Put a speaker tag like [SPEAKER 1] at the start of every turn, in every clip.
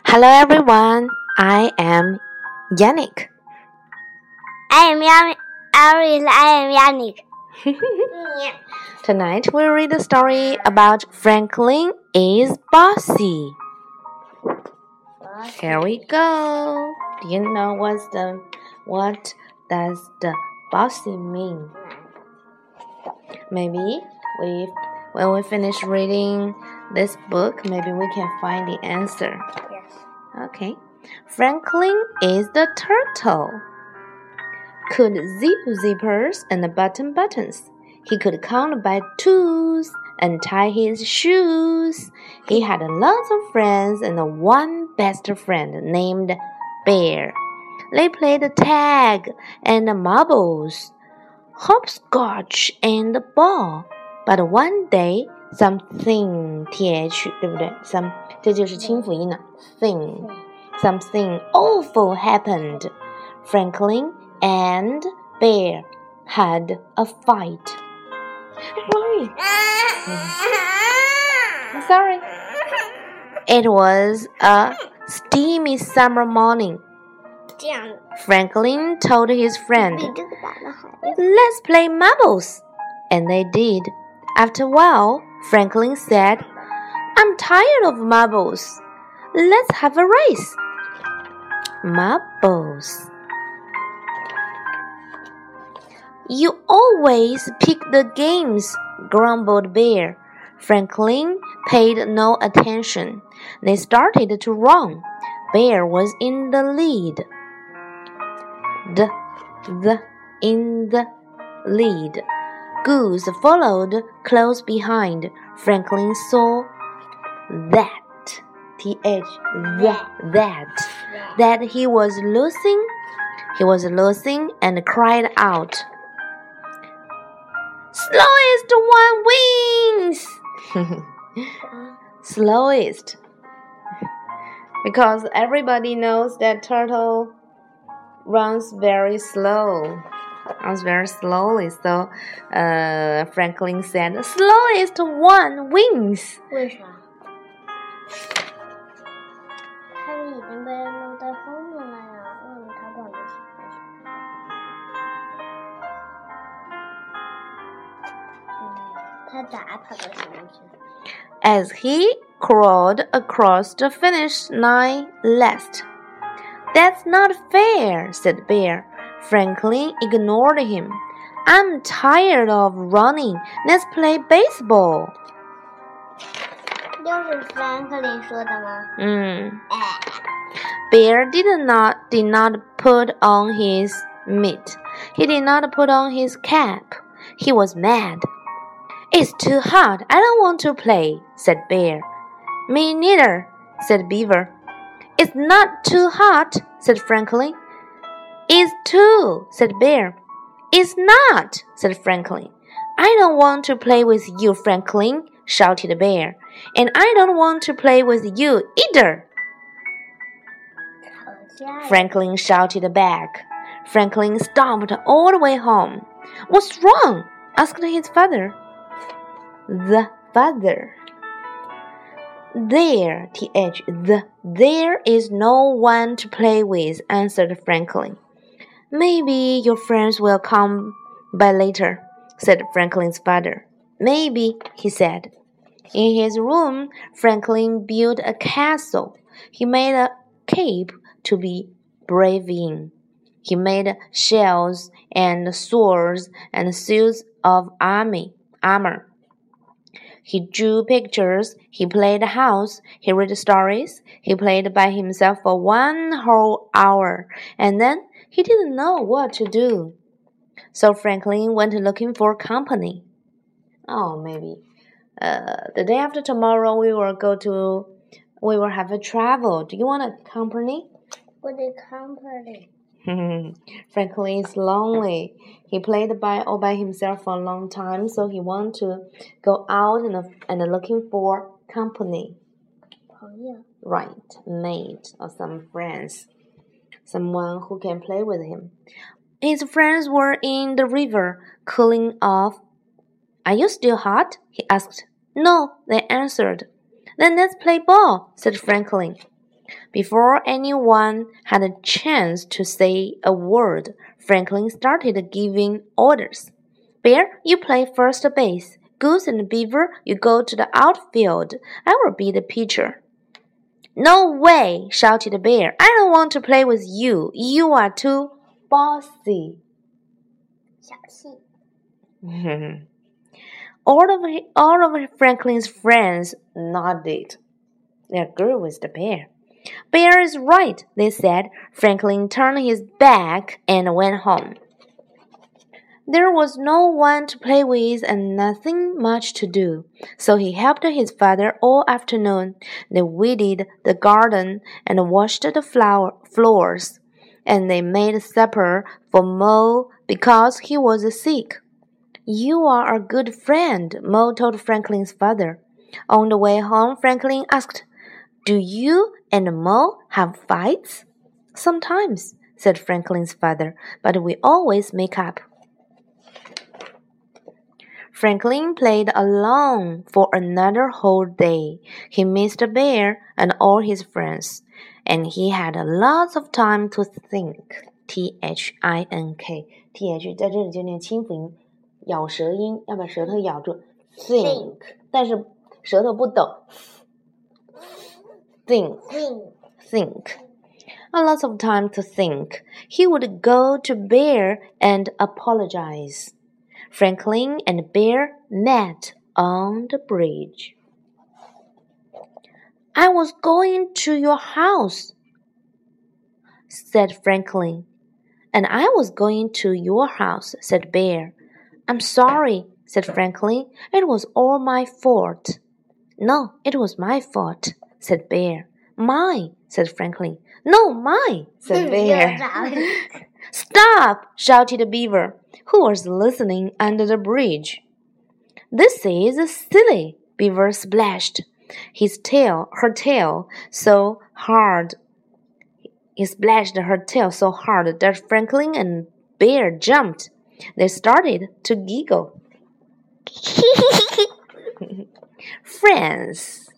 [SPEAKER 1] Hello everyone, I am Yannick.
[SPEAKER 2] I am Yan- Aris. I am Yannick.
[SPEAKER 1] Tonight we'll read a story about Franklin is bossy. Here we go. Do you know what's the what does the bossy mean? Maybe we when we finish reading this book, maybe we can find the answer. Okay. Franklin is the turtle. Could zip zippers and button buttons. He could count by twos and tie his shoes. He had lots of friends and one best friend named Bear. They played tag and marbles, hopscotch and ball. But one day something th 对不对？some 这就是清辅音了。thing something awful happened. Franklin and Bear had a fight. Sorry. Sorry. It was a steamy summer morning.
[SPEAKER 2] 这样，
[SPEAKER 1] Franklin told his friend,
[SPEAKER 2] 比这个打的还
[SPEAKER 1] Let's play marbles. And they did. After a while, Franklin said, I'm tired of marbles. Let's have a race. Marbles. You always pick the games, grumbled Bear. Franklin paid no attention. They started to run. Bear was in the lead. The, the, in the lead. Goose followed close behind. Franklin saw that, th, that, that, that he was losing. He was losing and cried out. Slowest one wins! Slowest. Because everybody knows that turtle runs very slow Runs very slowly. So, uh, Franklin said, slowest one wins.
[SPEAKER 2] 为啥？他们已经被弄在后面了呀，为什么他跑得起来？嗯，他咋跑得起来去？
[SPEAKER 1] as he crawled across the finish line last. That's not fair, said Bear. Franklin ignored him. I'm tired of running. Let's play baseball.
[SPEAKER 2] 又是 Franklin 说的吗？
[SPEAKER 1] Mm.
[SPEAKER 2] 哎，
[SPEAKER 1] Bear did not did not put on his mitt. He did not put on his cap. He was mad. It's too hot. I don't want to play, said Bear. Me neither, said Beaver. It's not too hot, said Franklin. It's too, said Bear. "It's not, said Franklin. I don't want to play with you, Franklin, shouted Bear. And I don't want to play with you either. Franklin shouted back. Franklin stomped all the way home. What's wrong? asked his father. The father. There, th, the, there is no one to play with, answered Franklin. Maybe your friends will come by later, said Franklin's father. Maybe, he said. In his room, Franklin built a castle. He made a cape to be brave in. He made shells and swords and suits of army armor. He drew pictures, he played house, he read stories, he played by himself for one whole hour, and then he didn't know what to do. So Franklin went looking for company. Oh, maybe. Uh, the day after tomorrow, we will go to, we will have a travel. Do you want a company?
[SPEAKER 2] What a company.
[SPEAKER 1] Franklin is lonely. He played by all by himself for a long time, so he want to go out and, and looking for company.
[SPEAKER 2] Oh, yeah.
[SPEAKER 1] Right, mate or some friends someone who can play with him. His friends were in the river, cooling off. Are you still hot? He asked. No, they answered. Then let's play ball, said Franklin. Before anyone had a chance to say a word, Franklin started giving orders. Bear, you play first base. Goose and Beaver, you go to the outfield. I will be the pitcher. No way, shouted the Bear. I don't want to play with you. You are too bossy.
[SPEAKER 2] 小气。
[SPEAKER 1] all of all of Franklin's friends nodded. They agreed with the bear. Bear is right, they said. Franklin turned his back and went home. There was no one to play with and nothing much to do, so he helped his father all afternoon. They weeded the garden and washed the flower floors, and they made supper for Mo because he was sick. You are a good friend, Mo told Franklin's father. On the way home, Franklin asked, Do you and Mo have fights? Sometimes, said Franklin's father, but we always make up. Franklin played alone for another whole day. He missed Bear and all his friends, and he had lots of time to think. T H I N K T H 在这里就念清辅音，咬舌音要把舌头咬住。Think，但是舌头不抖。Think。
[SPEAKER 2] Think.
[SPEAKER 1] think. A lot of time to think. He would go to Bear and apologize. Franklin and Bear met on the bridge. I was going to your house, said Franklin. And I was going to your house, said Bear. I'm sorry, said Franklin. It was all my fault. No, it was my fault, said Bear. Mine, said Franklin. No, mine, said Bear. Stop! shouted Beaver, who was listening under the bridge. This is silly, Beaver splashed. His tail, her tail, so hard. He splashed her tail so hard that Franklin and Bear jumped. They started to giggle. Friends,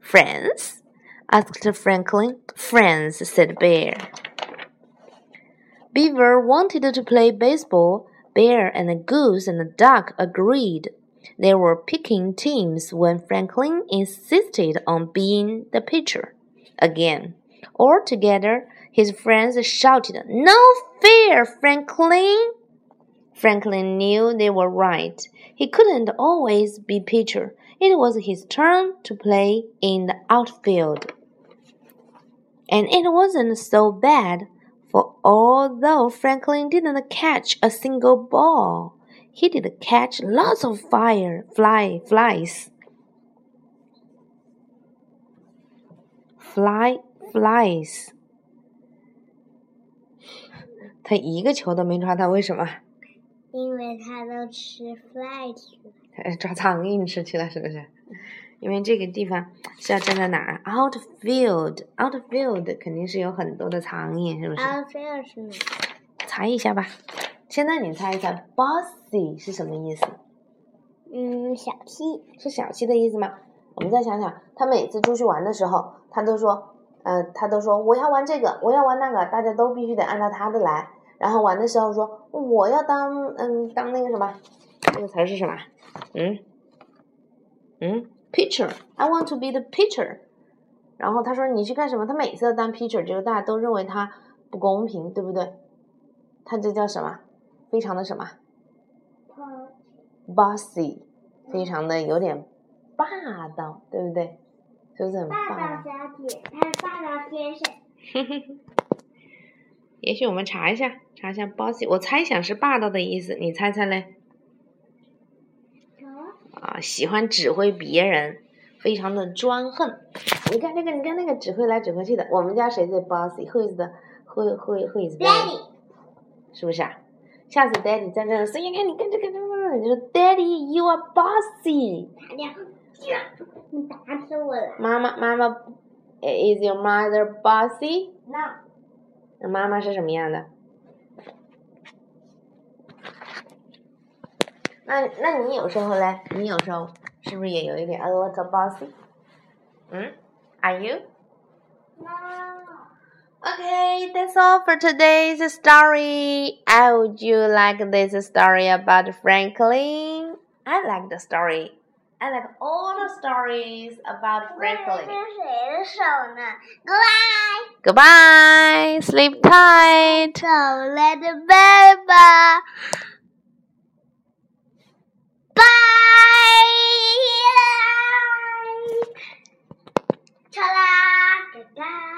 [SPEAKER 1] friends? asked Franklin. Friends, said Bear. Beaver wanted to play baseball. Bear and goose and duck agreed. They were picking teams when Franklin insisted on being the pitcher. Again, all together, his friends shouted, No fair, Franklin! Franklin knew they were right. He couldn't always be pitcher. It was his turn to play in the outfield. And it wasn't so bad, for although Franklin didn't catch a single ball, he did catch lots of fire fly flies. Fly flies. 他一个球都没抓到，为什么？
[SPEAKER 2] 因为他都吃 fly 去了。
[SPEAKER 1] 呃抓苍蝇吃去了，是不是？ 因为这个地方是要站在哪儿？Outfield，outfield 肯定是有很多的苍蝇，是不是
[SPEAKER 2] ？outfield 是哪？
[SPEAKER 1] 猜一下吧。现在你猜一猜，bossy 是什么意思？
[SPEAKER 2] 嗯，小气。
[SPEAKER 1] 是小气的意思吗？我们再想想，他每次出去玩的时候，他都说，呃，他都说我要玩这个，我要玩那个，大家都必须得按照他的来。然后玩的时候说我要当，嗯，当那个什么，这个词儿是什么？嗯嗯，pitcher，I want to be the pitcher。然后他说你去干什么？他每次要当 pitcher，就是大家都认为他不公平，对不对？他这叫什么？非常的什么？bossy，非常的有点霸道，对不对？是不是很
[SPEAKER 2] 霸
[SPEAKER 1] 霸道？
[SPEAKER 2] 道小姐，他是霸道先生。
[SPEAKER 1] 也许我们查一下，查一下 bossy，我猜想是霸道的意思，你猜猜嘞？啊，喜欢指挥别人，非常的专横。你看这个，你看那个指挥来指挥去的，我们家谁最 bossy？Who is the who who who is
[SPEAKER 2] bossy？Daddy，
[SPEAKER 1] 是不是啊？下次 daddy 在这儿，所以你看，你看这个，这个，你就说 daddy，you are bossy。
[SPEAKER 2] 你打死我了。
[SPEAKER 1] 妈妈，妈妈，is your mother
[SPEAKER 2] bossy？No，
[SPEAKER 1] 那妈妈是什么样的？那那你有时候嘞，你有时候是不是也有一点 a little bossy？嗯，Are you？
[SPEAKER 2] No，
[SPEAKER 1] Okay, that's all for today's story. How would you like this story about Franklin? I like the story. I like all the stories about Franklin.
[SPEAKER 2] 牵谁的手呢？Goodbye，
[SPEAKER 1] Goodbye. Sleep tight.
[SPEAKER 2] 走了的爸爸。 拜。啦ทีไ